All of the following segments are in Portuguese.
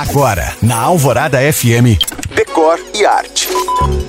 Agora, na Alvorada FM, Decor e Arte.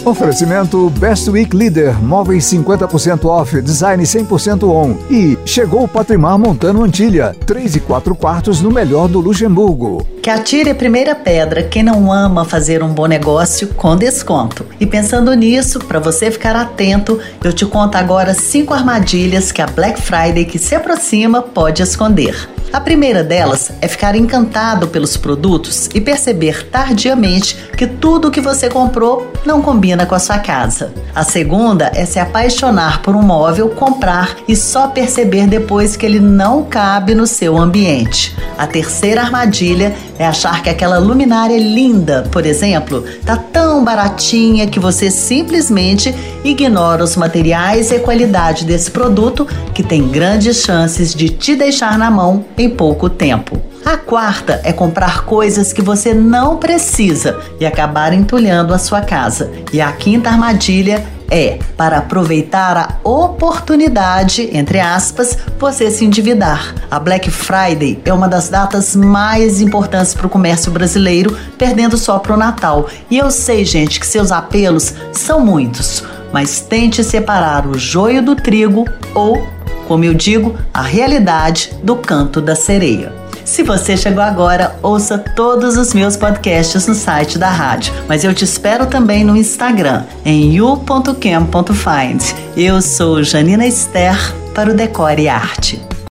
Oferecimento Best Week Leader, móveis 50% off, design 100% on. E chegou o Patrimar Montano Antilha, 3 e 4 quartos no melhor do Luxemburgo. Que atire a primeira pedra quem não ama fazer um bom negócio com desconto. E pensando nisso, para você ficar atento, eu te conto agora cinco armadilhas que a Black Friday que se aproxima pode esconder. A primeira delas é ficar encantado pelos produtos e perceber tardiamente que tudo que você comprou não combina com a sua casa. A segunda é se apaixonar por um móvel, comprar e só perceber depois que ele não cabe no seu ambiente. A terceira armadilha é achar que aquela luminária linda, por exemplo, tá tão baratinha que você simplesmente ignora os materiais e qualidade desse produto que tem grandes chances de te deixar na mão em pouco tempo. A quarta é comprar coisas que você não precisa e acabar entulhando a sua casa. E a quinta armadilha é para aproveitar a oportunidade, entre aspas, você se endividar. A Black Friday é uma das datas mais importantes para o comércio brasileiro, perdendo só para o Natal. E eu sei, gente, que seus apelos são muitos, mas tente separar o joio do trigo ou como eu digo, a realidade do canto da sereia. Se você chegou agora, ouça todos os meus podcasts no site da rádio, mas eu te espero também no Instagram, em you.cam.find. Eu sou Janina Esther para o Decore e Arte.